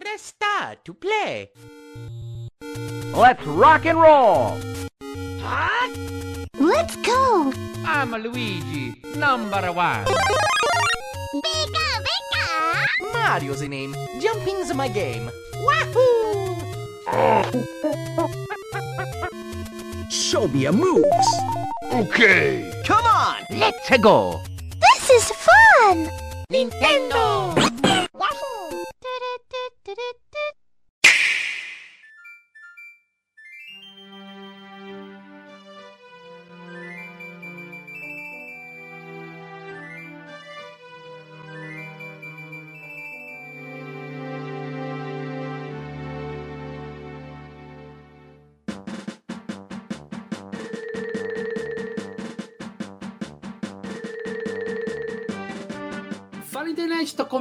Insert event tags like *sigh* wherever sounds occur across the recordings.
Press start to play. Let's rock and roll! Let's go! I'm Luigi, number one. Pika, pika! Mario's the name. Jumping's my game. Wahoo! *laughs* Show me your moves! Okay. Come on, let's go! This is fun! Nintendo!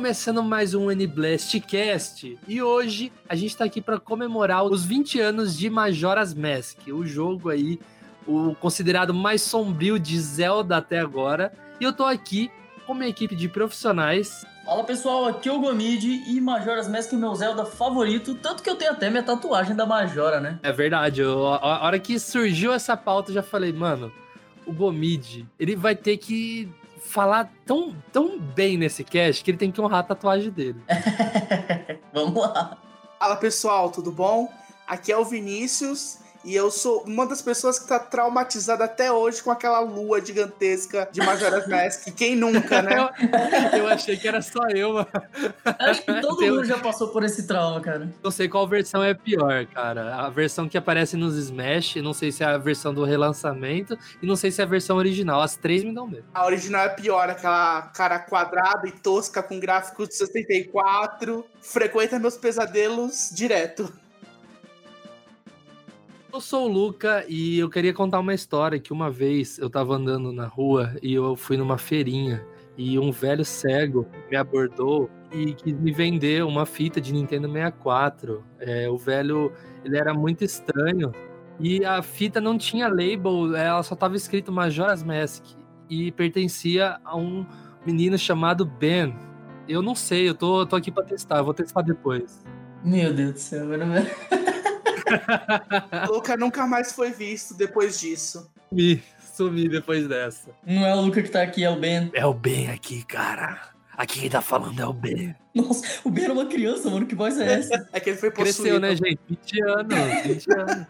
Começando mais um N-Blastcast e hoje a gente tá aqui para comemorar os 20 anos de Majora's Mask, o jogo aí, o considerado mais sombrio de Zelda até agora. E eu tô aqui com minha equipe de profissionais. Fala pessoal, aqui é o Gomid e Majora's Mask é meu Zelda favorito, tanto que eu tenho até minha tatuagem da Majora, né? É verdade, eu- a a hora que surgiu essa pauta eu já falei, mano, o Gomid, ele vai ter que falar tão, tão bem nesse cast que ele tem que honrar a tatuagem dele. *laughs* Vamos lá. Fala pessoal, tudo bom? Aqui é o Vinícius e eu sou uma das pessoas que tá traumatizada até hoje com aquela lua gigantesca de Majora's *laughs* Mask. Quem nunca, né? Eu achei que era só eu, mano. Acho que todo Tem- mundo já passou por esse trauma, cara. Não sei qual versão é pior, cara. A versão que aparece nos Smash, não sei se é a versão do relançamento e não sei se é a versão original. As três me dão medo. A original é pior, aquela cara quadrada e tosca com gráficos de 64. Frequenta meus pesadelos direto. Eu sou o Luca e eu queria contar uma história que uma vez eu tava andando na rua e eu fui numa feirinha e um velho cego me abordou e quis me vender uma fita de Nintendo 64. É, o velho, ele era muito estranho e a fita não tinha label, ela só tava escrito Majora's Mask e pertencia a um menino chamado Ben. Eu não sei, eu tô, tô aqui pra testar, vou testar depois. Meu Deus do céu, mano. O *laughs* *laughs* Luca nunca mais foi visto depois disso. Sumi, sumi depois dessa. Não é o Luca que tá aqui, é o Ben. É o Ben aqui, cara. Aqui quem tá falando é o Ben. Nossa, o Ben era uma criança, mano. Que voz é essa? É que ele foi possuído. Cresceu, né, gente? 20 anos, 20 anos.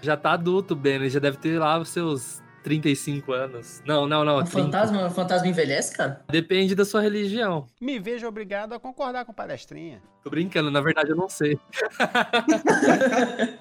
*laughs* já tá adulto, Ben. Ele já deve ter lá os seus 35 anos. Não, não, não. O 30. fantasma, o fantasma envelhece, cara? Depende da sua religião. Me vejo obrigado a concordar com palestrinha. Tô brincando, na verdade eu não sei. *laughs*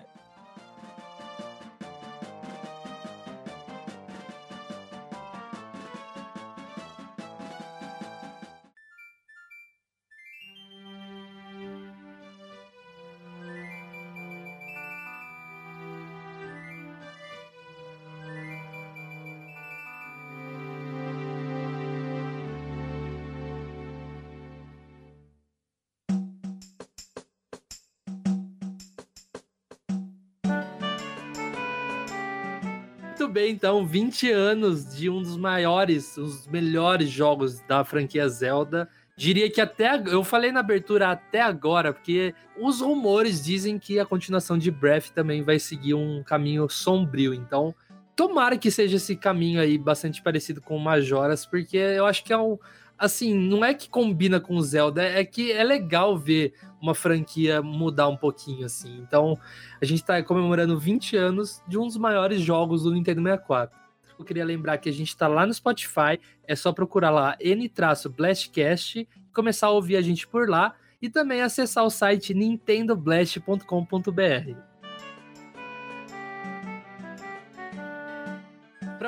Bem, então, 20 anos de um dos maiores, os melhores jogos da franquia Zelda. Diria que até. Eu falei na abertura até agora, porque os rumores dizem que a continuação de Breath também vai seguir um caminho sombrio. Então, tomara que seja esse caminho aí bastante parecido com o Majoras, porque eu acho que é um. Assim, não é que combina com o Zelda, é que é legal ver uma franquia mudar um pouquinho, assim. Então, a gente tá comemorando 20 anos de um dos maiores jogos do Nintendo 64. Eu queria lembrar que a gente tá lá no Spotify, é só procurar lá N-Blastcast começar a ouvir a gente por lá e também acessar o site nintendoblast.com.br.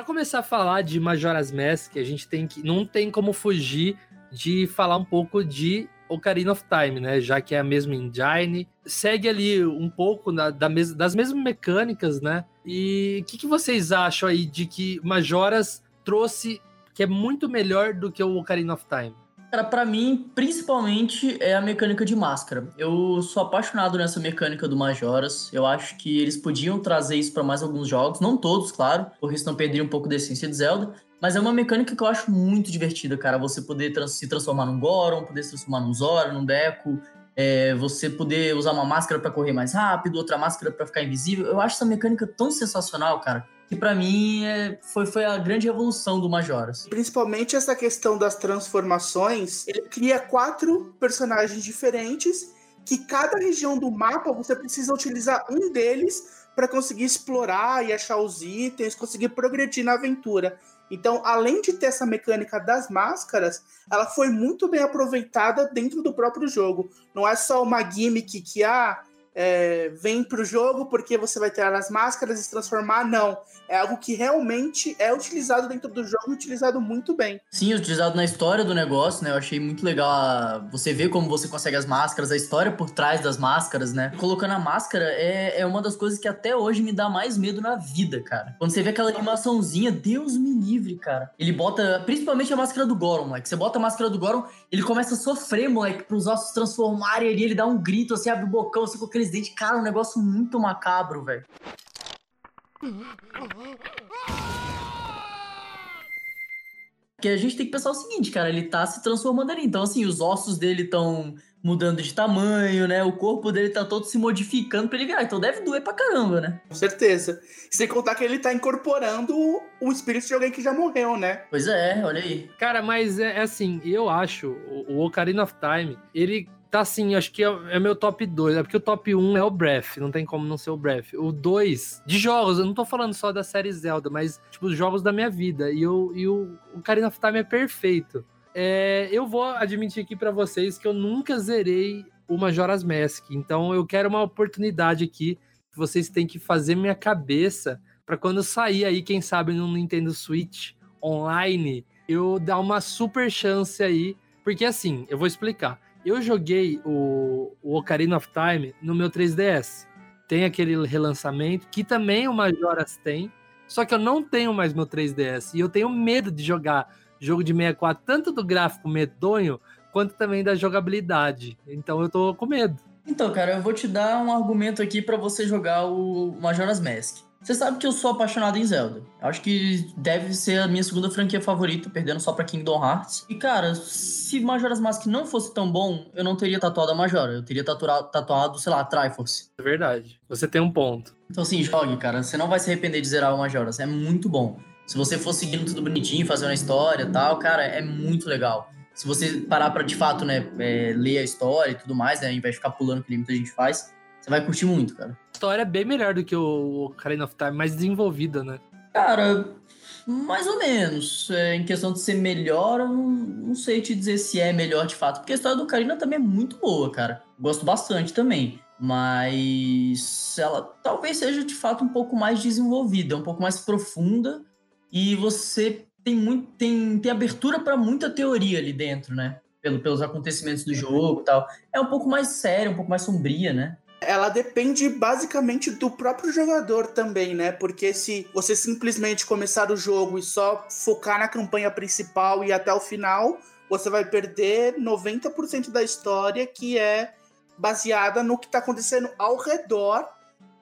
começar a falar de Majora's Mask, a gente tem que não tem como fugir de falar um pouco de Ocarina of Time, né? Já que é a mesma engine, segue ali um pouco na- da mes- das mesmas mecânicas, né? E o que, que vocês acham aí de que Majoras trouxe que é muito melhor do que o Ocarina of Time? Cara, pra mim, principalmente é a mecânica de máscara. Eu sou apaixonado nessa mecânica do Majoras. Eu acho que eles podiam trazer isso pra mais alguns jogos, não todos, claro, porque senão perderia um pouco da essência de Zelda. Mas é uma mecânica que eu acho muito divertida, cara. Você poder trans- se transformar num Goron, poder se transformar num Zora, num Deku. é, você poder usar uma máscara pra correr mais rápido, outra máscara pra ficar invisível. Eu acho essa mecânica tão sensacional, cara, que pra mim é, foi, foi a grande revolução do Majoras. Principalmente essa questão das transformações, ele cria quatro personagens diferentes que cada região do mapa você precisa utilizar um deles para conseguir explorar e achar os itens, conseguir progredir na aventura. Então, além de ter essa mecânica das máscaras, ela foi muito bem aproveitada dentro do próprio jogo. Não é só uma gimmick que ah, é, vem pro jogo porque você vai ter as máscaras e se transformar, não. É algo que realmente é utilizado dentro do jogo e utilizado muito bem. Sim, utilizado na história do negócio, né? Eu achei muito legal a- você ver como você consegue as máscaras, a história por trás das máscaras, né? Colocando a máscara é, é uma das coisas que até hoje me dá mais medo na vida, cara. Quando você vê aquela animaçãozinha, Deus me livre, cara. Ele bota, principalmente a máscara do Goron, moleque. Você bota a máscara do Goron, ele começa a sofrer, moleque, pros ossos transformarem ali, ele dá um grito, assim, abre o bocão, assim, com aqueles dentes. Cara, um negócio muito macabro, velho. Porque a gente tem que pensar o seguinte, cara, ele tá se transformando ali. Então, assim, os ossos dele estão mudando de tamanho, né? O corpo dele tá todo se modificando pra ele virar. Então deve doer pra caramba, né? Com certeza. Sem contar que ele tá incorporando o espírito de alguém que já morreu, né? Pois é, olha aí. Cara, mas é, é assim, eu acho, o, o Ocarina of Time, ele tá assim, acho que é, é meu top 2. É porque o top 1 é o Breath, não tem como não ser o Breath. O 2, de jogos, eu não tô falando só da série Zelda, mas, tipo, os jogos da minha vida. E, eu, e o Ocarina of Time é perfeito. É, eu vou admitir aqui pra vocês que eu nunca zerei o Majora's Mask. Então eu quero uma oportunidade aqui que vocês têm que fazer minha cabeça pra quando sair aí, quem sabe, no Nintendo Switch online, eu dar uma super chance aí. Porque assim, eu vou explicar. Eu joguei o, o Ocarina of Time no meu 3DS. Tem aquele relançamento, que também o Majoras tem. Só que eu não tenho mais meu 3DS. E eu tenho medo de jogar jogo de 64, tanto do gráfico medonho, quanto também da jogabilidade. Então eu tô com medo. Então, cara, eu vou te dar um argumento aqui pra você jogar o Majora's Mask. Você sabe que eu sou apaixonado em Zelda. Acho que deve ser a minha segunda franquia favorita, perdendo só pra Kingdom Hearts. E, cara, se Majora's Mask não fosse tão bom, eu não teria tatuado a Majora. Eu teria tatua- tatuado, sei lá, a Triforce. É verdade. Você tem um ponto. Então, assim, jogue, cara. Você não vai se arrepender de zerar o Majora's. É muito bom. Se você for seguindo tudo bonitinho, fazendo a história e tal, cara, é muito legal. Se você parar pra, de fato, né, é, ler a história e tudo mais, né, ao invés de ficar pulando que muita gente faz, você vai curtir muito, cara. História é bem melhor do que o Ocarina of Time, mais desenvolvida, né? Cara, mais ou menos. É, em questão de ser melhor, eu não, não sei te dizer se é melhor de fato. Porque a história do Karina também é muito boa, cara. Gosto bastante também. Mas ela talvez seja de fato um pouco mais desenvolvida, um pouco mais profunda. E você tem, muito, tem, tem abertura para muita teoria ali dentro, né? Pelo, pelos acontecimentos do jogo e tal. É um pouco mais séria, um pouco mais sombria, né? Ela depende basicamente do próprio jogador também, né? Porque se você simplesmente começar o jogo e só focar na campanha principal e até o final, você vai perder 90% da história que é baseada no que tá acontecendo ao redor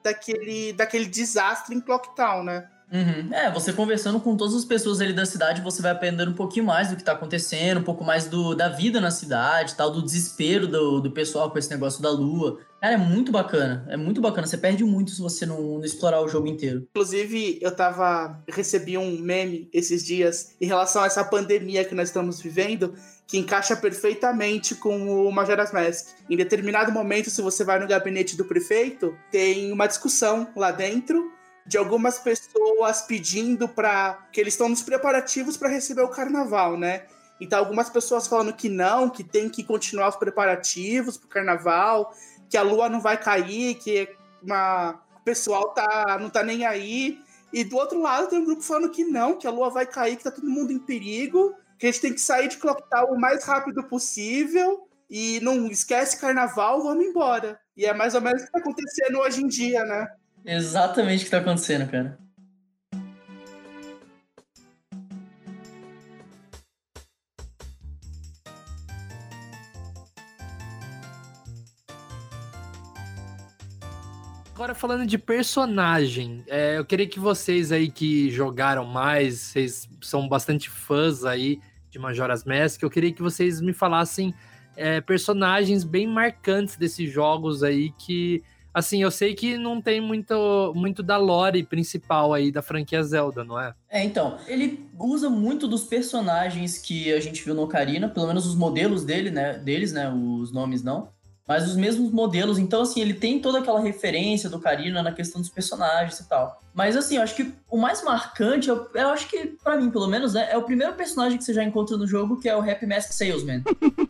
daquele, daquele desastre em Clocktown, né? Uhum. É, você conversando com todas as pessoas ali da cidade, você vai aprendendo um pouquinho mais do que tá acontecendo, um pouco mais do, da vida na cidade, tal, do desespero do, do pessoal com esse negócio da lua. Cara, é muito bacana, é muito bacana. Você perde muito se você não, não explorar o jogo inteiro. Inclusive, eu tava. recebi um meme esses dias em relação a essa pandemia que nós estamos vivendo, que encaixa perfeitamente com o Majora's Mask. Em determinado momento, se você vai no gabinete do prefeito, tem uma discussão lá dentro de algumas pessoas pedindo para que eles estão nos preparativos para receber o carnaval, né? Então algumas pessoas falando que não, que tem que continuar os preparativos pro carnaval, que a lua não vai cair, que uma o pessoal tá não tá nem aí. E do outro lado tem um grupo falando que não, que a lua vai cair, que tá todo mundo em perigo, que a gente tem que sair de Clocktown o mais rápido possível e não esquece carnaval, vamos embora. E é mais ou menos o que tá acontecendo hoje em dia, né? Exatamente o que tá acontecendo, cara. Agora falando de personagem, é, eu queria que vocês aí que jogaram mais, vocês são bastante fãs aí de Majora's Mask, eu queria que vocês me falassem é, personagens bem marcantes desses jogos aí que. Assim, eu sei que não tem muito, muito da lore principal aí da franquia Zelda, não é? É, então, ele usa muito dos personagens que a gente viu no Ocarina, pelo menos os modelos dele, né, deles, né, os nomes não, mas os mesmos modelos. Então, assim, ele tem toda aquela referência do Ocarina na questão dos personagens e tal. Mas, assim, eu acho que o mais marcante, eu, eu acho que, para mim, pelo menos, né, é o primeiro personagem que você já encontra no jogo, que é o Happy Mask Salesman. *laughs*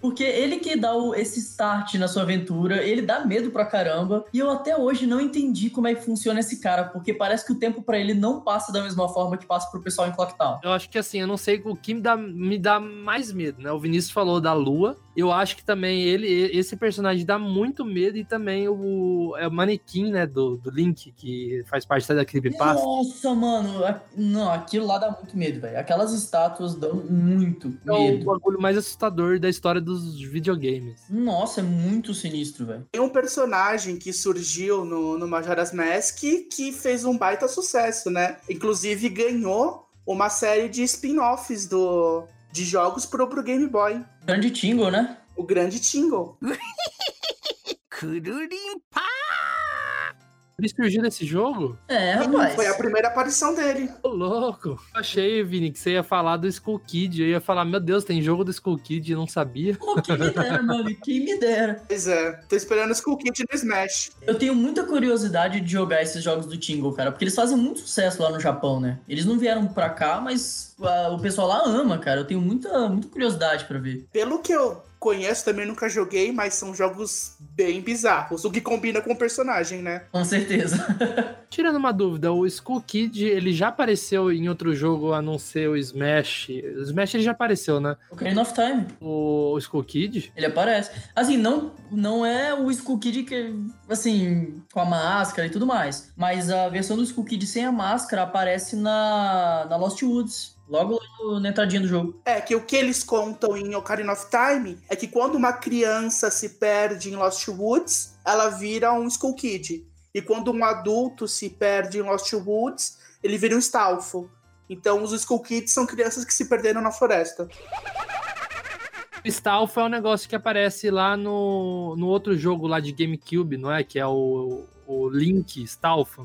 Porque ele que dá o, esse start na sua aventura, ele dá medo pra caramba. E eu até hoje não entendi como é que funciona esse cara, porque parece que o tempo para ele não passa da mesma forma que passa pro pessoal em Clocktown. Eu acho que assim, eu não sei o que me dá, me dá mais medo, né? O Vinícius falou da Lua. Eu acho que também ele, esse personagem dá muito medo e também o, é o manequim, né, do, do Link, que faz parte da Creepypasta. Nossa, mano, não, aquilo lá dá muito medo, velho. Aquelas estátuas dão muito É o medo. bagulho mais assustador da história dos videogames. Nossa, é muito sinistro, velho. Tem um personagem que surgiu no, no Majora's Mask que fez um baita sucesso, né? Inclusive ganhou uma série de spin-offs do, de jogos pro, pro Game Boy. Grande Tingle, né? O Grande Tingle. *laughs* Kururimpa! Ele surgiu nesse jogo? É, rapaz. Foi a primeira aparição dele. Ô, louco. Eu achei, Vini, que você ia falar do Skull Kid. Eu ia falar, meu Deus, tem jogo do Skull Kid e não sabia. Pô, quem me dera, *laughs* mano, quem me dera. Pois é, tô esperando o Skull Kid no Smash. Eu tenho muita curiosidade de jogar esses jogos do Tingle, cara, porque eles fazem muito sucesso lá no Japão, né? Eles não vieram pra cá, mas o pessoal lá ama, cara. Eu tenho muita, muita curiosidade pra ver. Pelo que eu conheço, também nunca joguei, mas são jogos bem bizarros. O que combina com o personagem, né? Com certeza. *laughs* Tirando uma dúvida, o Skull Kid, ele já apareceu em outro jogo a não ser o Smash? O Smash ele já apareceu, né? Ocarina of Time, O Skull Kid? ele aparece. Assim, não, não é o Skull Kid que, assim, com a máscara e tudo mais. Mas a versão do Skull Kid sem a máscara aparece na, na Lost Woods. Logo na entradinha do jogo. É que o que eles contam em Ocarina of Time é que quando uma criança se perde em Lost Woods, ela vira um Skull Kid. E quando um adulto se perde em Lost Woods, ele vira um Stalfo. Então os Skull Kids são crianças que se perderam na floresta. O Stalf é um negócio que aparece lá no, no outro jogo lá de GameCube, não é? Que é o, o Link Stalf.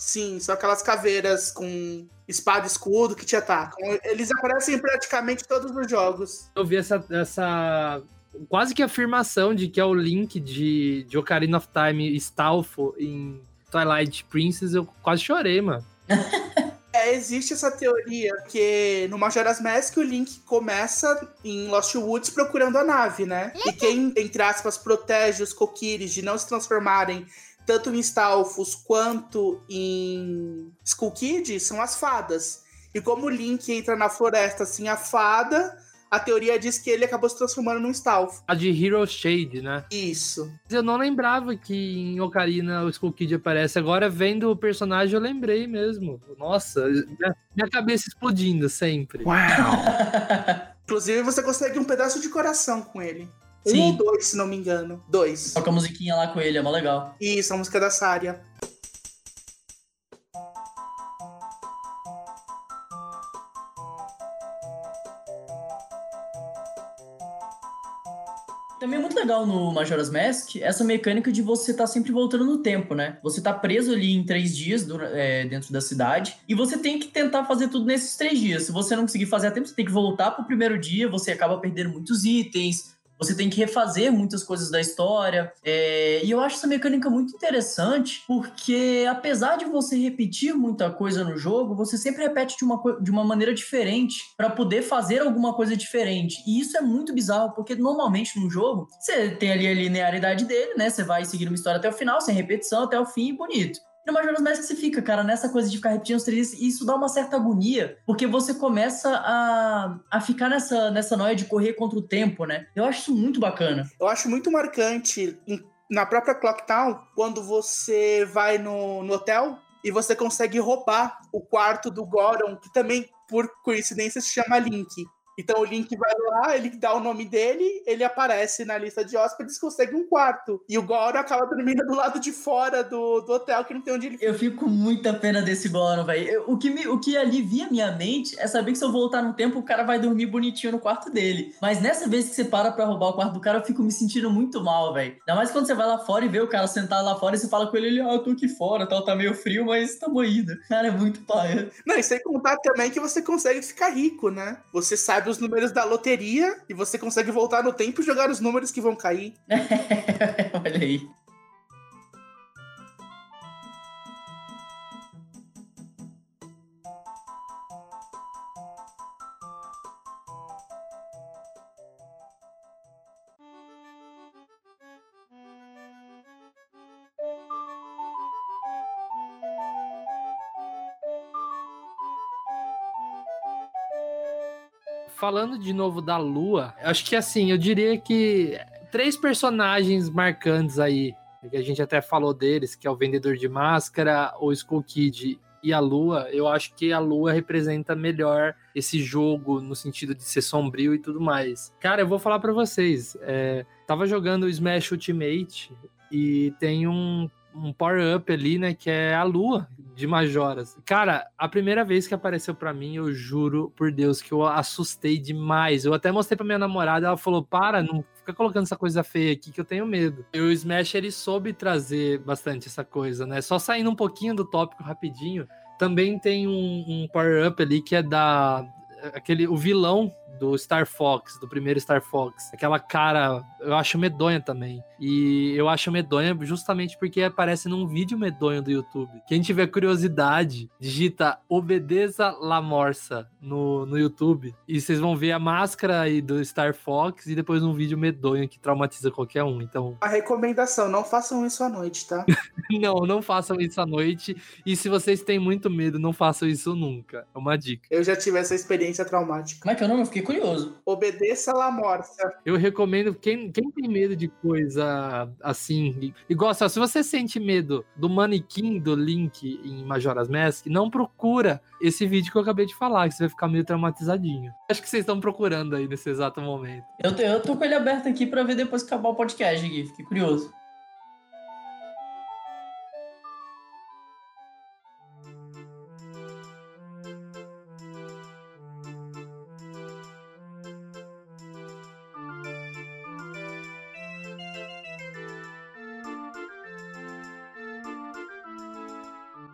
Sim, são aquelas caveiras com espada e escudo que te atacam. Eles aparecem em praticamente todos os jogos. Eu vi essa, essa quase que afirmação de que é o Link de, de Ocarina of Time Stalfo em Twilight Princess, eu quase chorei, mano. *laughs* É, existe essa teoria que no Majora's Mask o Link começa em Lost Woods procurando a nave, né? E quem, entre aspas, protege os Kokiris de não se transformarem tanto em Stalfos quanto em Skull Kid são as fadas. E como o Link entra na floresta sem a fada, a teoria diz que ele acabou se transformando num Stalfo. A de Hero Shade, né? Isso. Eu não lembrava que em Ocarina o Skull Kid aparece. Agora, vendo o personagem, eu lembrei mesmo. Nossa, minha, cabeça explodindo sempre. Wow! *laughs* Inclusive, você consegue um pedaço de coração com ele. Um Sim. ou dois, se não me engano. Dois. Toca a musiquinha lá com ele, é mó legal. Isso, a música da Saria. Também é muito legal no Majora's Mask essa mecânica de você estar sempre voltando no tempo, né? Você tá preso ali em três dias dura- é, dentro da cidade e você tem que tentar fazer tudo nesses três dias. Se você não conseguir fazer a tempo, você tem que voltar pro primeiro dia, você acaba perdendo muitos itens, você tem que refazer muitas coisas da história. É, e eu acho essa mecânica muito interessante, porque apesar de você repetir muita coisa no jogo, você sempre repete de uma, de uma maneira diferente para poder fazer alguma coisa diferente. E isso é muito bizarro, porque normalmente num jogo, você tem ali a linearidade dele, né? Você vai seguir uma história até o final, sem repetição, até o fim, bonito. No Majora's Mask você fica, cara, nessa coisa de ficar repetindo os três, e isso dá uma certa agonia, porque você começa a, a ficar nessa, nessa noia de correr contra o tempo, né? Eu acho isso muito bacana. Eu acho muito marcante na própria Clock Town, quando você vai no, no hotel e você consegue roubar o quarto do Goron, que também, por coincidência, se chama Link. Então o Link vai lá, ele dá o nome dele, ele aparece na lista de hóspedes, consegue um quarto. E o Goro acaba dormindo do lado de fora do, do hotel, que não tem onde ele Eu fico com muita pena desse Goro, velho. O que, me, o que alivia minha mente é saber que se eu voltar no tempo, o cara vai dormir bonitinho no quarto dele. Mas nessa vez que você para pra roubar o quarto do cara, eu fico me sentindo muito mal, velho. Ainda mais quando você vai lá fora e vê o cara sentado lá fora e você fala com ele, ele, ah, eu tô aqui fora, tal, tá meio frio, mas tamo indo. Cara, é muito paia. Não, e sem contar também que você consegue ficar rico, né? Você sabe os números da loteria e você consegue voltar no tempo e jogar os números que vão cair. *laughs* Olha aí. Falando de novo da Lua, acho que assim, eu diria que três personagens marcantes aí, que a gente até falou deles, que é o Vendedor de Máscara, o Skull Kid e a Lua, eu acho que a Lua representa melhor esse jogo no sentido de ser sombrio e tudo mais. Cara, eu vou falar pra vocês, é, tava jogando o Smash Ultimate e tem um, um power-up ali, né, que é a Lua de Majoras. Cara, a primeira vez que apareceu pra mim, eu juro por Deus que eu assustei demais. Eu até mostrei pra minha namorada, ela falou: "Para, não fica colocando essa coisa feia aqui que eu tenho medo". E o Smash ele soube trazer bastante essa coisa, né? Só saindo um pouquinho do tópico rapidinho, também tem um, um power-up ali que é da aquele o vilão do Star Fox, do primeiro Star Fox. Aquela cara, eu acho medonha também. E eu acho medonha justamente porque aparece num vídeo medonho do YouTube. Quem tiver curiosidade, digita Obedeça La Morsa no, no YouTube e vocês vão ver a máscara aí do Star Fox e depois um vídeo medonho que traumatiza qualquer um. Então, A recomendação, não façam isso à noite, tá? *laughs* não, não façam isso à noite. E se vocês têm muito medo, não façam isso nunca. É uma dica. Eu já tive essa experiência traumática. Como é que é? Eu fiquei curioso. Obedeça La Morsa. Eu recomendo quem, quem tem medo de coisa assim. Igual só, se você sente medo do manequim do Link em Majora's Mask, não procura esse vídeo que eu acabei de falar, que você vai ficar meio traumatizadinho. Acho que vocês estão procurando aí nesse exato momento. Eu, tô- eu tô com ele aberto aqui pra ver depois que acabar o podcast aqui. Fiquei curioso.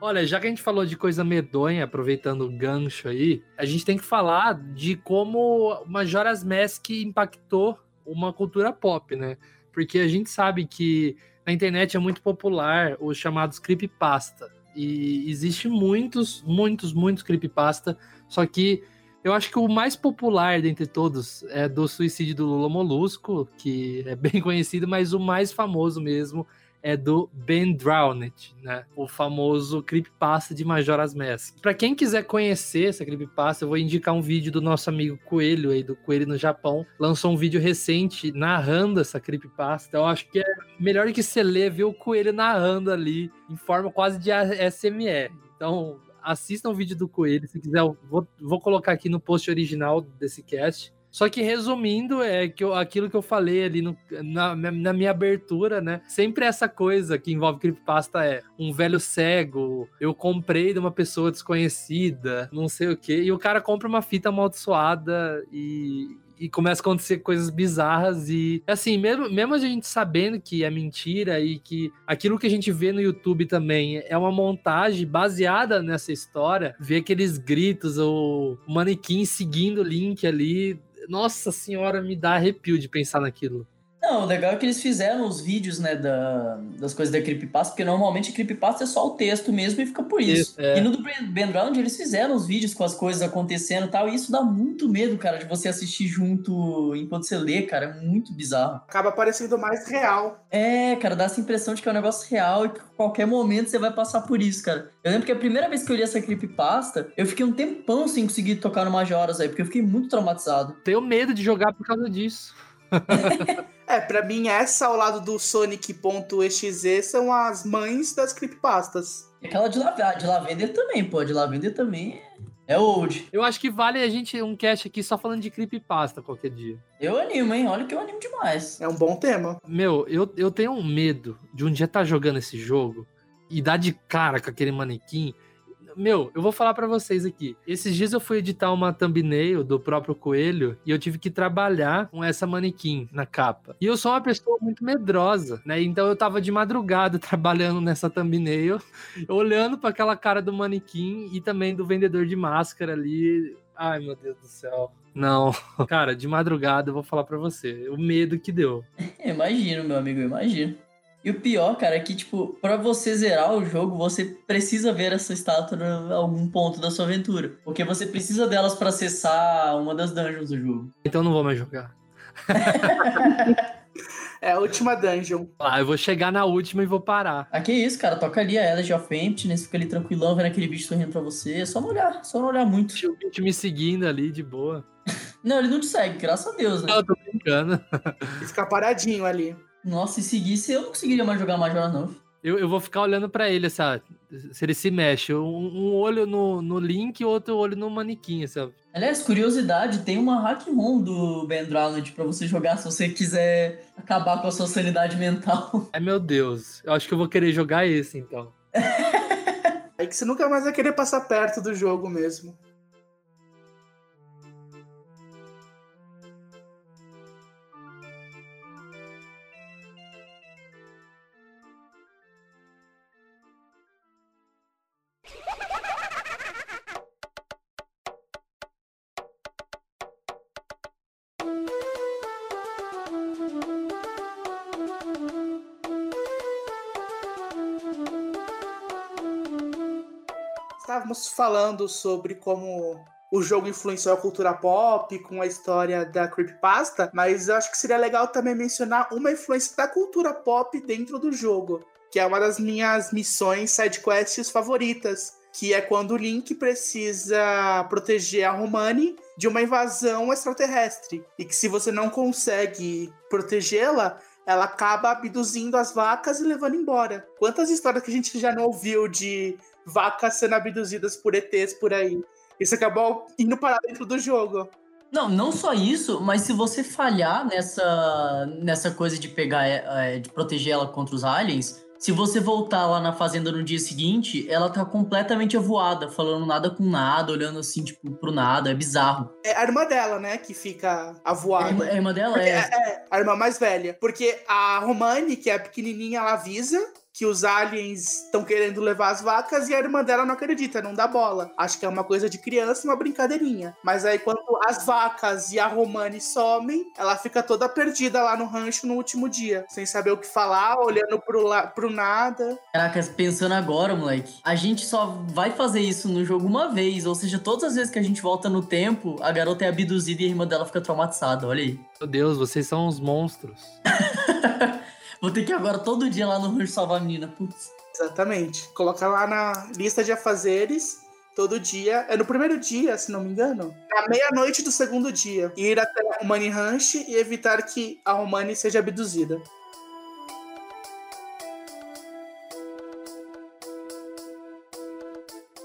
Olha, já que a gente falou de coisa medonha, aproveitando o gancho aí, a gente tem que falar de como Majora's Mask impactou uma cultura pop, né? Porque a gente sabe que na internet é muito popular os chamados creepypasta. E existe muitos, muitos, muitos creepypasta, só que eu acho que o mais popular dentre todos é do suicídio do Lula Molusco, que é bem *laughs* conhecido, mas o mais famoso mesmo é do Ben Drowned, né? O famoso creepypasta de Majora's Mask. Pra quem quiser conhecer essa creepypasta, eu vou indicar um vídeo do nosso amigo Coelho aí, do Coelho no Japão. Lançou um vídeo recente narrando essa creepypasta. Eu acho que é melhor que você ler, ver o Coelho narrando ali, em forma quase de ASMR. Então, assista um vídeo do Coelho, se quiser, vou, vou colocar aqui no post original desse cast. Só que resumindo, é que eu- aquilo que eu falei ali no- na, na minha abertura, né? Sempre essa coisa que envolve creepypasta é um velho cego, eu comprei de uma pessoa desconhecida, não sei o quê, e o cara compra uma fita amaldiçoada e, e começa a acontecer coisas bizarras e assim, mesmo, mesmo a gente sabendo que é mentira e que aquilo que a gente vê no YouTube também é uma montagem baseada nessa história, ver aqueles gritos, o manequim seguindo o Link ali, nossa senhora, me dá arrepio de pensar naquilo. Não, o legal é que eles fizeram os vídeos, né, da, das coisas da Creepypasta, porque normalmente Creepypasta é só o texto mesmo e fica por isso. Isso, é. E no do Ben- Round eles fizeram os vídeos com as coisas acontecendo e tal, e isso dá muito medo, cara, de você assistir junto enquanto você lê, cara, é muito bizarro. Acaba parecendo mais real. É, cara, dá essa impressão de que é um negócio real e que a qualquer momento você vai passar por isso, cara. Eu lembro que a primeira vez que eu li essa creepypasta, eu fiquei um tempão sem conseguir tocar no Majoras aí, porque eu fiquei muito traumatizado. Tenho medo de jogar por causa disso. *laughs* É, pra mim essa ao lado do Sonic.exe são as mães das creepypastas. E aquela de, Lav de Lavender também, pô, de Lavender também É old. Eu acho que vale a gente um cast aqui só falando de creepypasta qualquer dia. Eu animo, hein? Olha que eu animo demais. É um bom tema. Meu, eu, eu tenho um medo de um dia estar jogando esse jogo e dar de cara com aquele manequim. Meu, eu vou falar pra vocês aqui. Esses dias eu fui editar uma thumbnail do próprio Coelho e eu tive que trabalhar com essa manequim na capa. E eu sou uma pessoa muito medrosa, né? Então eu tava de madrugada *laughs* trabalhando nessa thumbnail, olhando pra aquela cara do manequim e também do vendedor de máscara ali. Ai, meu Deus do céu. Não, *laughs* cara, de madrugada eu vou falar pra você. O medo que deu. *laughs* Imagino, meu amigo, imagino. E o pior, cara, é que, tipo, pra você zerar o jogo, você precisa ver essa estátua em algum ponto da sua aventura. Porque você precisa delas pra acessar uma das dungeons do jogo. Então eu não vou mais jogar. É a última dungeon. Ah, eu vou chegar na última e vou parar. Ah, que isso, cara. Toca ali a Elegy of Emptiness, fica ali tranquilão, vendo aquele bicho sorrindo pra você. É só não olhar, só não olhar muito. Tinha o bicho me seguindo ali de boa. Não, ele não te segue, graças a Deus, né? Não, eu tô brincando. Ficar paradinho ali. Nossa, se seguisse, eu não conseguiria mais jogar Majora, não. Eu, eu vou ficar olhando pra ele, sabe? Se ele se mexe. Um, um olho no, no Link e outro olho no manequim, sabe? Aliás, curiosidade, tem uma hack ROM do Ben Drowned pra você jogar se você quiser acabar com a sua sanidade mental. *laughs* Ai, meu Deus. Eu acho que eu vou querer jogar esse, então. Aí que você nunca mais vai querer passar perto do jogo mesmo. Falando sobre como o jogo influenciou a cultura pop com a história da creepypasta, mas eu acho que seria legal também mencionar uma influência da cultura pop dentro do jogo, que é uma das minhas missões sidequests favoritas, que é quando o Link precisa proteger a Romani de uma invasão extraterrestre, e que se você não consegue protegê-la, ela acaba abduzindo as vacas e levando embora. Quantas histórias que a gente já não ouviu de vacas sendo abduzidas por ETs por aí? Isso acabou indo parar dentro do jogo. Não, não só isso, mas se você falhar nessa, nessa coisa de pegar, é, de proteger ela contra os aliens, se você voltar lá na fazenda no dia seguinte, ela tá completamente avoada, falando nada com nada, olhando assim, tipo, pro nada, é bizarro. É a irmã dela, né, que fica a avoada. é a irmã dela? É. é, é, a irmã mais velha. Porque a Romani, que é a pequenininha, ela avisa que os aliens estão querendo levar as vacas e a irmã dela não acredita, não dá bola. Acho que é uma coisa de criança, uma brincadeirinha. Mas aí quando as vacas e a Romani somem, ela fica toda perdida lá no rancho no último dia, sem saber o que falar, olhando pro, la- pro nada. Caraca, pensando agora, moleque, a gente só vai fazer isso no jogo uma vez, ou seja, todas as vezes que a gente volta no tempo, a garota é abduzida e a irmã dela fica traumatizada, olha aí. Meu Deus, vocês são uns monstros. *laughs* Vou ter que agora todo dia lá no rancho salvar a menina, putz. Exatamente. Colocar lá na lista de afazeres. Todo dia, é no primeiro dia, se não me engano, na meia-noite do segundo dia, ir até a Romani Ranch e evitar que a Romani seja abduzida.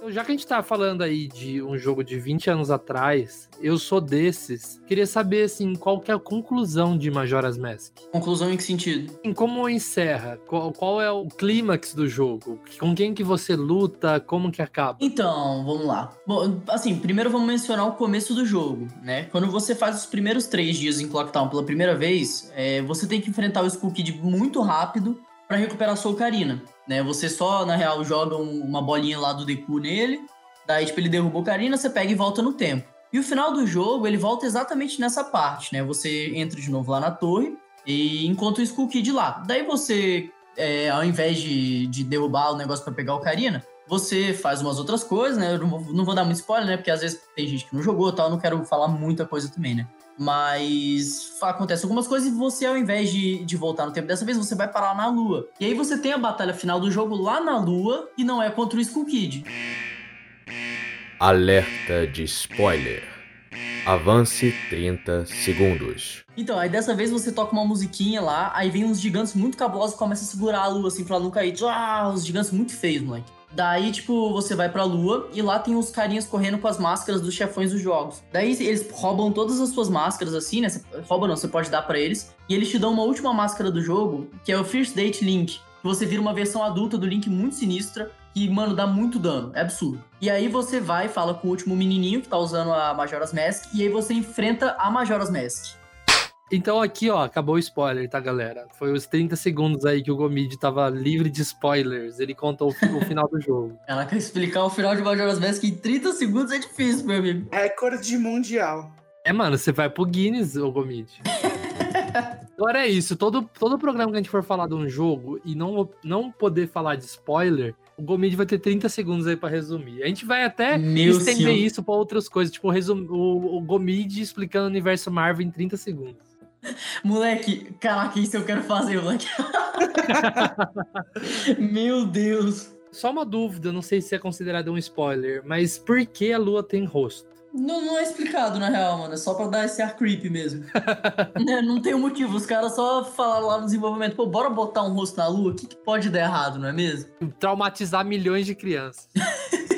Então, já que a gente tá falando aí de um jogo de 20 anos atrás, eu sou desses. Queria saber, assim, qual que é a conclusão de Majora's Mask? Conclusão em que sentido? Assim, Como encerra? Qual, qual é o clímax do jogo? Com quem que você luta? Como que acaba? Então, vamos lá. Bom, assim, primeiro vamos mencionar o começo do jogo, né? Quando você faz os primeiros três dias em Clock Town pela primeira vez, é, você tem que enfrentar o Skull Kid muito rápido pra recuperar sua Ocarina, né? Você só, na real, joga um- uma bolinha lá do Deku nele, daí, tipo, ele derruba a Ocarina, você pega e volta no tempo. E o final do jogo, ele volta exatamente nessa parte, né? Você entra de novo lá na torre e encontra o Skull Kid lá. Daí você, é, ao invés de, de derrubar o negócio pra pegar a Ocarina, você faz umas outras coisas, né? Eu não vou, não vou dar muito spoiler, né? Porque às vezes tem gente que não jogou tal, eu não quero falar muita coisa também, né? Mas acontece algumas coisas e você, ao invés de, de voltar no tempo dessa vez, você vai parar na Lua. E aí você tem a batalha final do jogo lá na Lua, e não é contra o Skull Kid. Alerta de spoiler. Avance 30 segundos. Então, aí dessa vez você toca uma musiquinha lá, aí vem uns gigantes muito cabulosos e começa a segurar a lua assim pra ela não cair. Ah, os gigantes muito feios, moleque. Daí, tipo, você vai pra lua e lá tem os carinhas correndo com as máscaras dos chefões dos jogos. Daí eles roubam todas as suas máscaras, assim, né? Você, rouba não, você pode dar pra eles. E eles te dão uma última máscara do jogo, que é o First Date Link. Que você vira uma versão adulta do Link muito sinistra, que, mano, dá muito dano. É absurdo. E aí você vai, fala com o último menininho que tá usando a Majora's Mask, e aí você enfrenta a Majora's Mask. Então aqui, ó, acabou o spoiler, tá, galera? Foi os 30 segundos aí que o Gomid tava livre de spoilers. Ele contou o, o final do jogo. *laughs* Ela quer explicar o final de Majora's Mask em 30 segundos é difícil, meu amigo. Recorde mundial. É, mano, você vai pro Guinness, ô Gomid. *laughs* Agora é isso, todo, todo programa que a gente for falar de um jogo e não, não poder falar de spoiler, o Gomid vai ter 30 segundos aí pra resumir. A gente vai até Meu estender senhor. isso pra outras coisas, tipo resum, o, o Gomid explicando o universo Marvel em 30 segundos. Moleque, caraca, isso eu quero fazer, moleque. *laughs* meu Deus. Só uma dúvida, não sei se é considerado um spoiler, mas por que a lua tem rosto? Não, não é explicado, na real, mano. É só pra dar esse ar creepy mesmo. *laughs* Né, não tem um motivo. Os caras só falaram lá no desenvolvimento, pô, bora botar um rosto na lua? O que, que pode dar errado, não é mesmo? Traumatizar milhões de crianças. *laughs*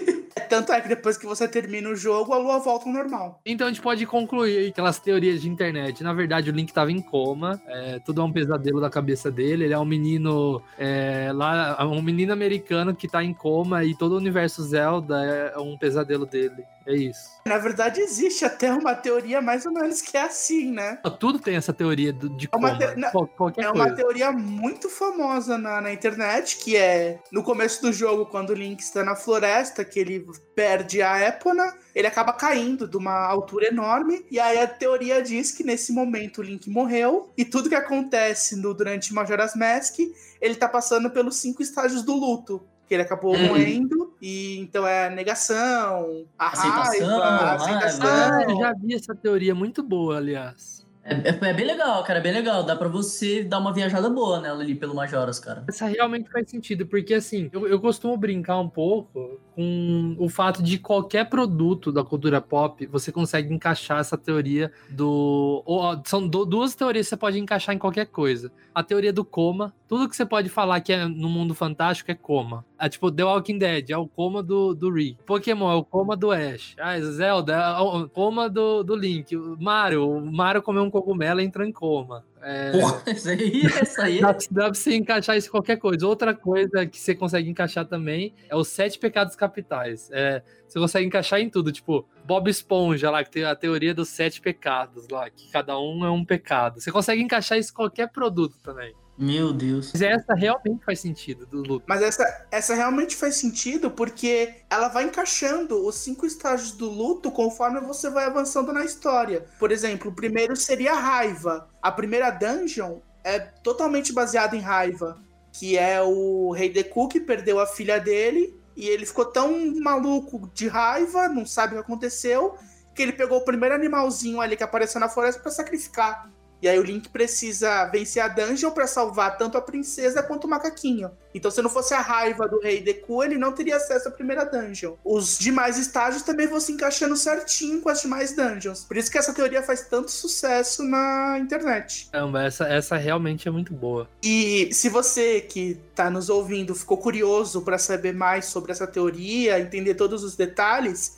Tanto é que depois que você termina o jogo, a lua volta ao normal. Então a gente pode concluir aquelas teorias de internet. Na verdade, o Link tava em coma. é, tudo é um pesadelo da cabeça dele. Ele é um menino é, lá, um menino americano que tá em coma e todo o universo Zelda é um pesadelo dele. É isso. Na verdade, existe até uma teoria mais ou menos que é assim, né? Tudo tem essa teoria de É uma te- qual- qualquer É uma coisa. teoria muito famosa na, na internet, que é no começo do jogo, quando o Link está na floresta, que ele perde a Epona, ele acaba caindo de uma altura enorme, e aí a teoria diz que nesse momento o Link morreu, e tudo que acontece no, durante Majora's Mask, ele tá passando pelos cinco estágios do luto. Que ele acabou Hum. morrendo, e então é a negação, a Aceitação, raiva, a aceitação. Ah, eu já vi essa teoria muito boa, aliás. É, é- é bem legal, cara, é bem legal. Dá pra você dar uma viajada boa nela ali pelo Majoras, cara. Essa realmente faz sentido, porque assim, eu, eu costumo brincar um pouco com o fato de qualquer produto da cultura pop, você consegue encaixar essa teoria do. ou, são du- duas teorias que você pode encaixar em qualquer coisa. A teoria do coma, tudo que você pode falar que é no mundo fantástico é coma. É tipo The Walking Dead, é o coma do, do Rick. Pokémon é o coma do Ash. Ah, Zelda é o coma do, do Link. Mario, o Mario comeu um cogumelo e entrou em coma. É... Porra, isso aí, essa aí. Dá, dá pra você encaixar isso em qualquer coisa. Outra coisa que você consegue encaixar também é os sete pecados capitais. É, você consegue encaixar em tudo, tipo, Bob Esponja lá, que tem a teoria dos sete pecados lá, que cada um é um pecado. Você consegue encaixar isso em qualquer produto também. Meu Deus. Mas essa realmente faz sentido do luto. Mas essa, essa realmente faz sentido porque ela vai encaixando os cinco estágios do luto conforme você vai avançando na história. Por exemplo, o primeiro seria a raiva. A primeira dungeon é totalmente baseada em raiva, que é o rei Deku que perdeu a filha dele e ele ficou tão maluco de raiva, não sabe o que aconteceu, que ele pegou o primeiro animalzinho ali que apareceu na floresta pra sacrificar. E aí o Link precisa vencer a dungeon pra salvar tanto a princesa quanto o macaquinho. Então, se não fosse a raiva do rei Deku, ele não teria acesso à primeira dungeon. Os demais estágios também vão se encaixando certinho com as demais dungeons. Por isso que essa teoria faz tanto sucesso na internet. Caramba, essa, essa realmente é muito boa. E se você que tá nos ouvindo ficou curioso para saber mais sobre essa teoria, entender todos os detalhes,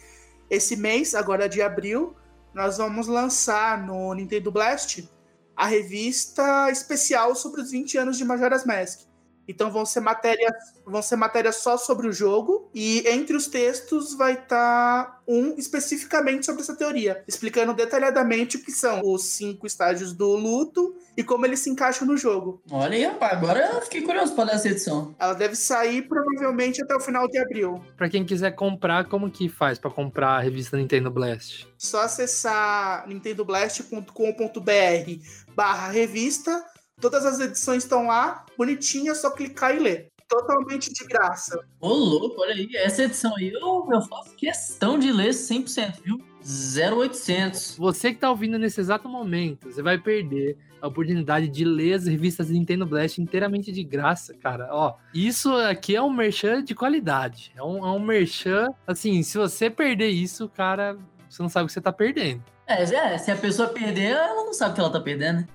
esse mês, agora de abril, nós vamos lançar no Nintendo Blast a revista especial sobre os 20 anos de Majora's Mask. Então vão ser matérias, vão ser matérias só sobre o jogo e entre os textos vai estar um especificamente sobre essa teoria, explicando detalhadamente o que são os cinco estágios do luto e como eles se encaixam no jogo. Olha aí, rapaz. Agora eu fiquei curioso pra ler essa edição. Ela deve sair provavelmente até o final de abril. Pra quem quiser comprar, como que faz pra comprar a revista Nintendo Blast? Só acessar nintendoblast.com.br barra revista. Todas as edições estão lá, bonitinha, é só clicar e ler. Totalmente de graça. Ô, louco, olha aí. Essa edição aí eu, eu faço questão de ler 100%, viu? 0800. Você que tá ouvindo nesse exato momento, você vai perder a oportunidade de ler as revistas Nintendo Blast inteiramente de graça, cara. Ó, isso aqui é um merchan de qualidade. É um, é um merchan, assim, se você perder isso, cara, você não sabe o que você tá perdendo. É, é, se a pessoa perder, ela não sabe que ela tá perdendo, né?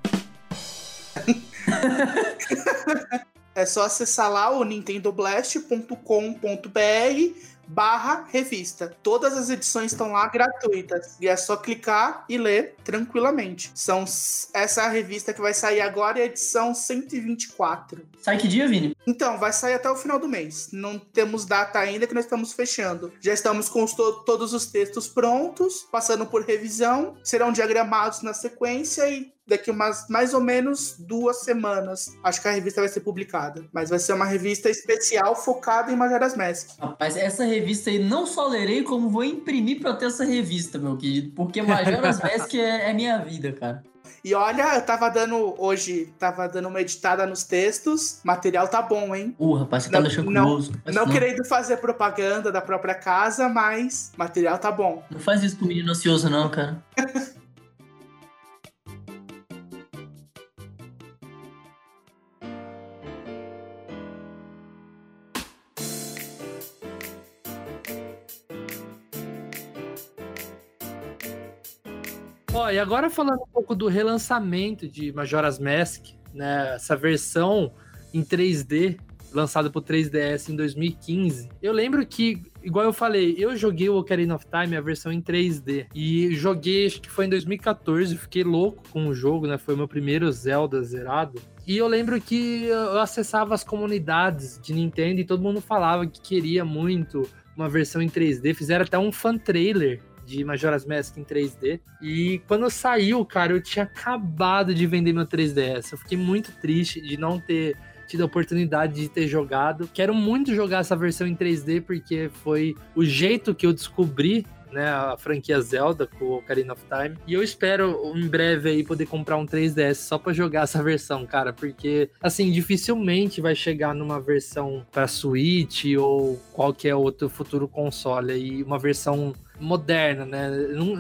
*laughs* É só acessar lá o nintendoblast.com.br barra revista. Todas as edições estão lá gratuitas. E é só clicar e ler tranquilamente. São essa é revista que vai sair agora, é a edição 124. Sai que dia, Vini? Então, vai sair até o final do mês. Não temos data ainda que nós estamos fechando. Já estamos com os to todos os textos prontos, passando por revisão, serão diagramados na sequência e daqui umas mais ou menos duas semanas. Acho que a revista vai ser publicada. Mas vai ser uma revista especial focada em Majora's Mask. Rapaz, essa revista aí não só lerei, como vou imprimir pra ter essa revista, meu querido. Porque Majora's *laughs* Mask é, é minha vida, cara. E olha, eu tava dando hoje, tava dando uma editada nos textos. Material tá bom, hein? Uh, rapaz, você tá deixando curioso. Não, não querendo fazer propaganda da própria casa, mas material tá bom. Não faz isso com o menino ansioso, não, cara. *laughs* E agora falando um pouco do relançamento de Majora's Mask, né? Essa versão em 3D, lançada pro 3DS em 2015. Eu lembro que, igual eu falei, eu joguei o Ocarina of Time, a versão em 3D. E joguei, acho que foi em 2014, fiquei louco com o jogo, né? Foi o meu primeiro Zelda zerado. E eu lembro que eu acessava as comunidades de Nintendo e todo mundo falava que queria muito uma versão em 3D. Fizeram até um fan trailer de Majora's Mask em 3D. E quando saiu, cara, eu tinha acabado de vender meu 3DS. Eu fiquei muito triste de não ter tido a oportunidade de ter jogado. Quero muito jogar essa versão em 3D porque foi o jeito que eu descobri né, a franquia Zelda com o Ocarina of Time. E eu espero em breve aí poder comprar um 3DS só para jogar essa versão, cara, porque assim, dificilmente vai chegar numa versão para Switch ou qualquer outro futuro console aí, uma versão moderna, né?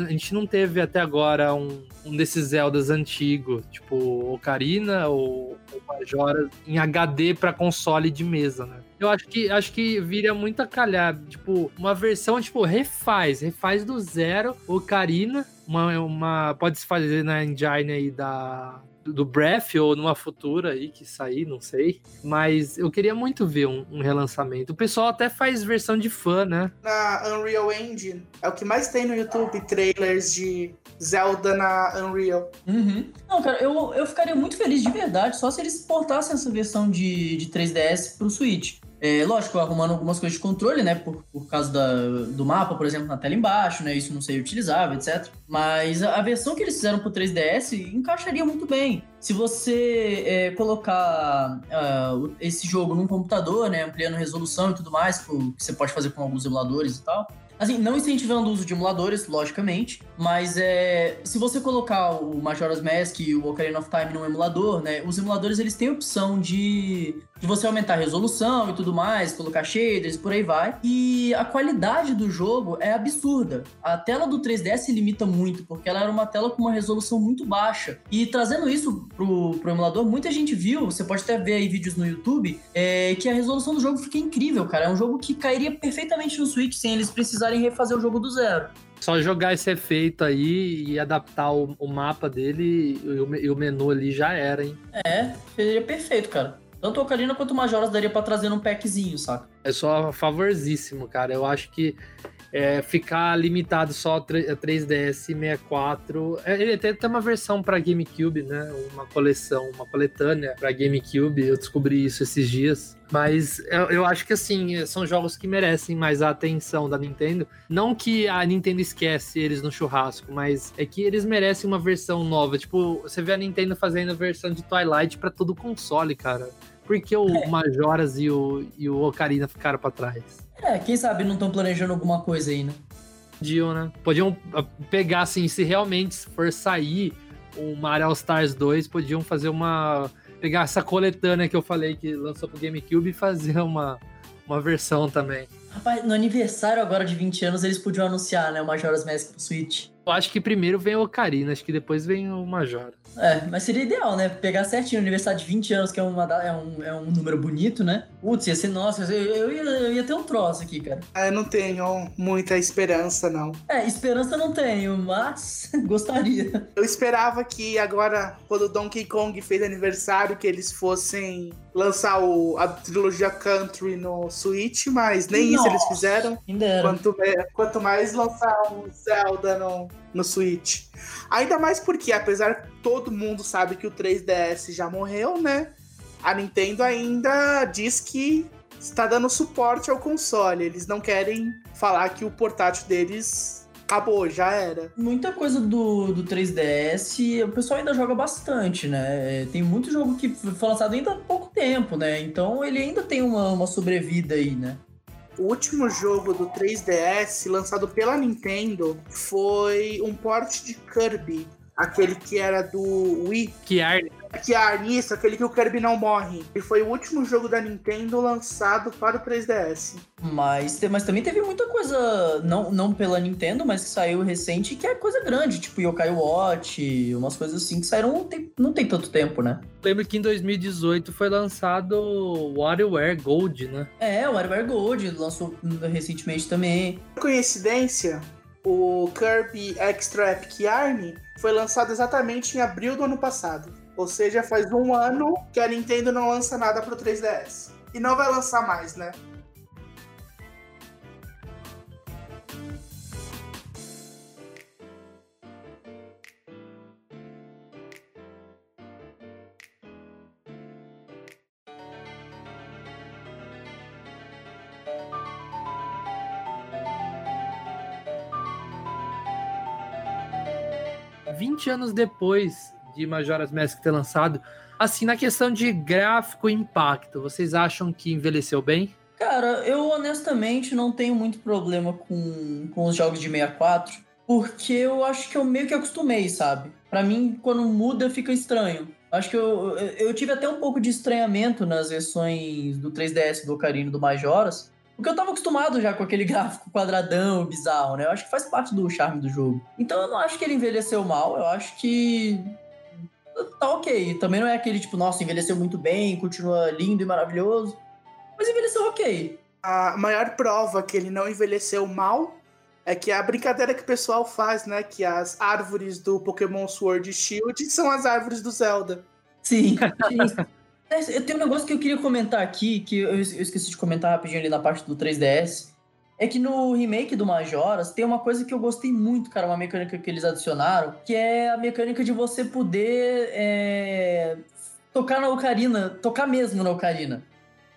A gente não teve até agora um, um desses Zeldas antigos, tipo Ocarina ou, ou Majora em HD para console de mesa, né? Eu acho que acho que viria muito a calhar, tipo, uma versão tipo refaz, refaz do zero Ocarina, uma, uma pode se fazer na engine aí da do Breath ou numa futura aí que sair, não sei. Mas eu queria muito ver um, um, relançamento. O pessoal até faz versão de fã, né? Na Unreal Engine. É o que mais tem no YouTube, trailers de Zelda na Unreal. Uhum. Não, cara, eu, eu ficaria muito feliz de verdade só se eles portassem essa versão de, de 3DS pro Switch. É, lógico, arrumando algumas coisas de controle, né? Por, por causa da, do mapa, por exemplo, na tela embaixo, né? Isso não ser utilizável, etc. Mas a, a versão que eles fizeram pro 3DS encaixaria muito bem. Se você é, colocar uh, esse jogo num computador, né? Ampliando resolução e tudo mais, que você pode fazer com alguns emuladores e tal. Assim, não incentivando o uso de emuladores, logicamente, mas é, se você colocar o Majora's Mask e o Ocarina of Time no emulador, né, os emuladores eles têm a opção de, de você aumentar a resolução e tudo mais, colocar shaders por aí vai. E a qualidade do jogo é absurda. A tela do 3DS se limita muito, porque ela era uma tela com uma resolução muito baixa. E trazendo isso pro, pro emulador, muita gente viu, você pode até ver aí vídeos no YouTube, é, que a resolução do jogo fica incrível, cara. É um jogo que cairia perfeitamente no Switch sem eles precisarem precisarem refazer o jogo do zero. Só jogar esse efeito aí e adaptar o, o mapa dele e o, e o, menu ali já era, hein? É, seria perfeito, cara. Tanto o Ocarina quanto o Majoras daria pra trazer num packzinho, saca? É só favorzíssimo, cara. Eu acho que é, ficar limitado só a 3DS e 64. É, ele até tem uma versão para GameCube, né? Uma coleção, uma coletânea para GameCube. Eu descobri isso esses dias. Mas eu, eu, acho que assim, são jogos que merecem mais a atenção da Nintendo. Não que a Nintendo esquece eles no churrasco, mas é que eles merecem uma versão nova. Tipo, você vê a Nintendo fazendo a versão de Twilight para todo console, cara. Por que o é. Majoras e o, e o Ocarina ficaram para trás? É, quem sabe não estão planejando alguma coisa aí, né? Podiam, né? Podiam ah, pegar, assim, se realmente for sair o Mario All Stars 2, podiam fazer uma. Pegar essa coletânea que eu falei que lançou pro GameCube e fazer uma, uma versão também. Rapaz, no aniversário agora de 20 anos eles podiam anunciar, né? O Majora's Mask pro Switch. Eu acho que primeiro vem o Ocarina, acho que depois vem o Majora's. É, mas seria ideal, né? Pegar certinho aniversário de 20 anos, que é, uma, é, um, é um número bonito, né? Putz, ia ser, nossa, eu, eu, ia, eu ia ter um troço aqui, cara. Ah, Eu não tenho muita esperança, não. É, esperança não tenho, mas *laughs* gostaria. Eu esperava que agora, quando o Donkey Kong fez aniversário, que eles fossem lançar o- a trilogia Country no Switch, mas nem isso eles Nossa, fizeram. Ainda era. Quanto, quanto mais lançar um Zelda no, no Switch. Ainda mais porque, apesar todo mundo sabe que o 3DS já morreu, né? A Nintendo ainda diz que está dando suporte ao console. Eles não querem falar que o portátil deles acabou, já era. Muita coisa do, do 3DS, o pessoal ainda joga bastante, né? É, Tem muito jogo que foi lançado ainda há pouco tempo, né? Então ele ainda tem uma, uma sobrevida aí, né? O último jogo do 3DS lançado pela Nintendo foi um port de Kirby. Aquele que era do Wii. Que. Que é isso, aquele que o Kirby não morre. E foi o último jogo da Nintendo lançado para o 3DS. Mas, mas também teve muita coisa, não, não pela Nintendo, mas que saiu recente, que é coisa grande, tipo Yokai Watch, umas coisas assim que saíram não tem, não tem tanto tempo, né? Lembro que em 2018 foi lançado WarioWare Gold, né? É, o WarioWare Gold lançou recentemente também. Coincidência, o Kirby Extra Epic Yarn foi lançado exatamente em abril do ano passado. Ou seja, faz um ano que a Nintendo não lança nada pro 3DS. E não vai lançar mais, né? 20 anos depois de Majora's Mask ter lançado, assim, na questão de gráfico e impacto, vocês acham que envelheceu bem? Cara, eu honestamente não tenho muito problema com, com os jogos de 64, porque eu acho que eu meio que acostumei, sabe? Pra mim, quando muda, fica estranho. Acho que eu, eu tive até um pouco de estranhamento nas versões do 3DS do Ocarina do Majoras, porque eu tava acostumado já com aquele *laughs* gráfico quadradão, bizarro, né? Eu acho que faz parte do charme do jogo. Então eu não acho que ele envelheceu mal, eu acho que tá ok. Também não é aquele tipo, nossa, envelheceu muito bem, continua lindo e maravilhoso. Mas envelheceu ok. A maior prova que ele não envelheceu mal é que a brincadeira que o pessoal faz, né? Que as árvores do Pokémon Sword e Shield são as árvores do Zelda. Sim. É, Eu tenho um negócio que eu queria comentar aqui, que eu eu esqueci de comentar rapidinho ali na parte do 3DS. É que no remake do Majoras tem uma coisa que eu gostei muito, cara, uma mecânica que eles adicionaram, que é a mecânica de você poder é, tocar na Ocarina, tocar mesmo na Ocarina.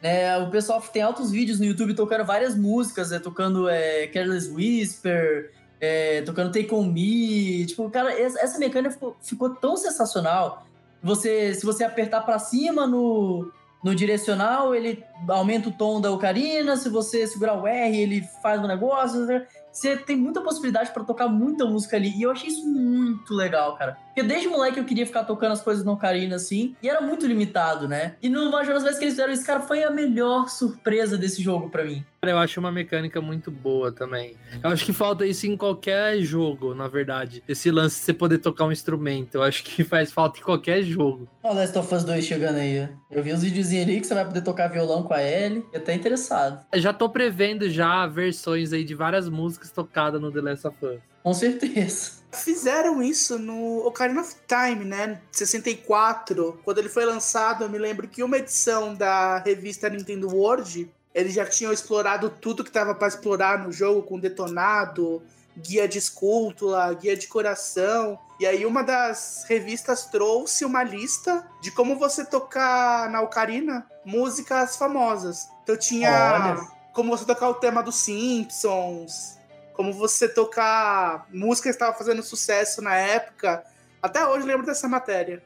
Né, o pessoal tem altos vídeos no YouTube tocando várias músicas, né, tocando é, Careless Whisper, é, tocando Take On Me. Tipo, cara, essa mecânica ficou, ficou tão sensacional. Você, se você apertar pra cima no, no direcional, ele aumenta o tom da ocarina. Se você segurar o R, ele faz um negócio. Você tem muita possibilidade pra tocar muita música ali. E eu achei isso muito legal, cara. Porque desde moleque eu queria ficar tocando as coisas na ocarina assim. E era muito limitado, né? E no Majora's Mask que eles fizeram isso, cara, foi a melhor surpresa desse jogo pra mim. Eu acho uma mecânica muito boa também. Eu acho que falta isso em qualquer jogo, na verdade. Esse lance de você poder tocar um instrumento. Eu acho que *laughs* faz falta em qualquer jogo. Ó, o Last of Us 2 chegando aí. Eu vi uns videozinhos ali que você vai poder tocar violão com a Ellie. Eu até interessado. Eu já tô prevendo já versões aí de várias músicas tocadas no The Last of Us. Com certeza. Fizeram isso no Ocarina of Time, né? 64. Quando ele foi lançado, eu me lembro que uma edição da revista Nintendo World, eles já tinham explorado tudo que tava para explorar no jogo, com detonado, guia de escultura, guia de coração. E aí uma das revistas trouxe uma lista de como você tocar na Ocarina músicas famosas. Então tinha Olha. como você tocar o tema dos Simpsons, como você tocar música que estava fazendo sucesso na época. Até hoje eu lembro dessa matéria.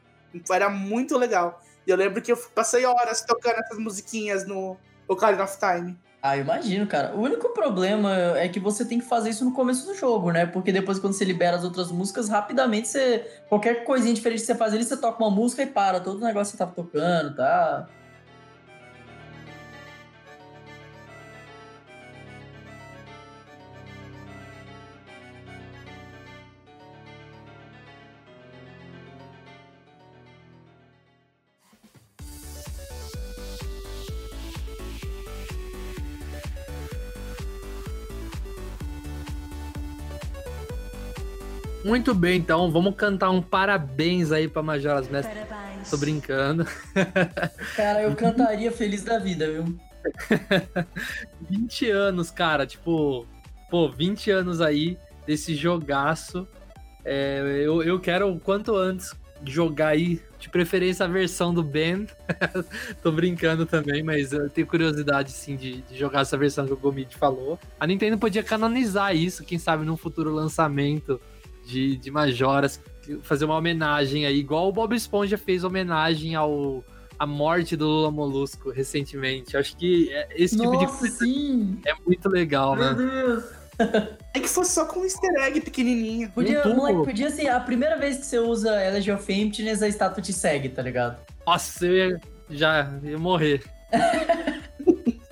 Era muito legal. E eu lembro que eu passei horas tocando essas musiquinhas no Ocarina of Time. Ah, imagino, cara. O único problema é que você tem que fazer isso no começo do jogo, né? Porque depois, quando você libera as outras músicas, rapidamente você. Qualquer coisinha diferente que você faz ali, você toca uma música e para. Todo o negócio que você tava tocando, tá? Muito bem, então vamos cantar um parabéns aí pra Majora's Mask. Tô brincando. *laughs* Cara, eu cantaria feliz da vida, viu? *laughs* 20 anos, cara, tipo, pô, 20 anos aí desse jogaço. É, eu, eu quero o quanto antes jogar aí, de preferência a versão do Ben. *laughs* Tô brincando também, mas eu tenho curiosidade sim de, de jogar essa versão que o Gomid falou. A Nintendo podia canonizar isso, quem sabe num futuro lançamento de, de Majoras, fazer uma homenagem aí, igual o Bob Esponja fez homenagem ao a morte do Lula Molusco recentemente. Acho que é, esse tipo Nossa, de coisa sim! é muito legal, Meu né? Deus! *laughs* É que fosse só com um easter egg pequenininho. Podia, tubo. moleque, podia ser a primeira vez que você usa Elegy of Emptiness, a estátua te segue, tá ligado? Nossa, eu ia, já ia morrer. *laughs*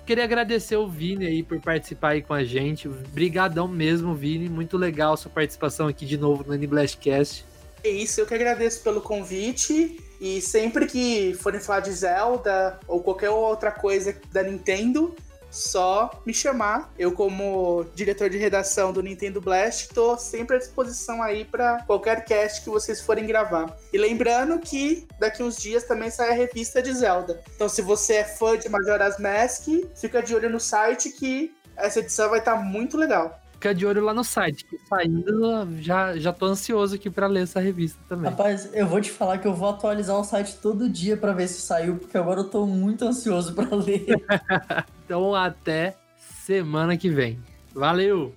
Queria agradecer o Vini aí por participar aí com a gente. Brigadão mesmo, Vini. Muito legal sua participação aqui de novo no N-Blastcast. É isso, eu que agradeço pelo convite. E sempre que forem falar de Zelda ou qualquer outra coisa da Nintendo, só me chamar. Eu, como diretor de redação do Nintendo Blast, tô sempre à disposição aí para qualquer cast que vocês forem gravar. E lembrando que daqui uns dias também sai a revista de Zelda. Então, se você é fã de Majora's Mask, fica de olho no site que essa edição vai estar muito legal. Fica de olho lá no site, que saindo já, já tô ansioso aqui pra ler essa revista também. Rapaz, eu vou te falar que eu vou atualizar o site todo dia pra ver se saiu, porque agora eu tô muito ansioso pra ler. *laughs* Então até semana que vem. Valeu!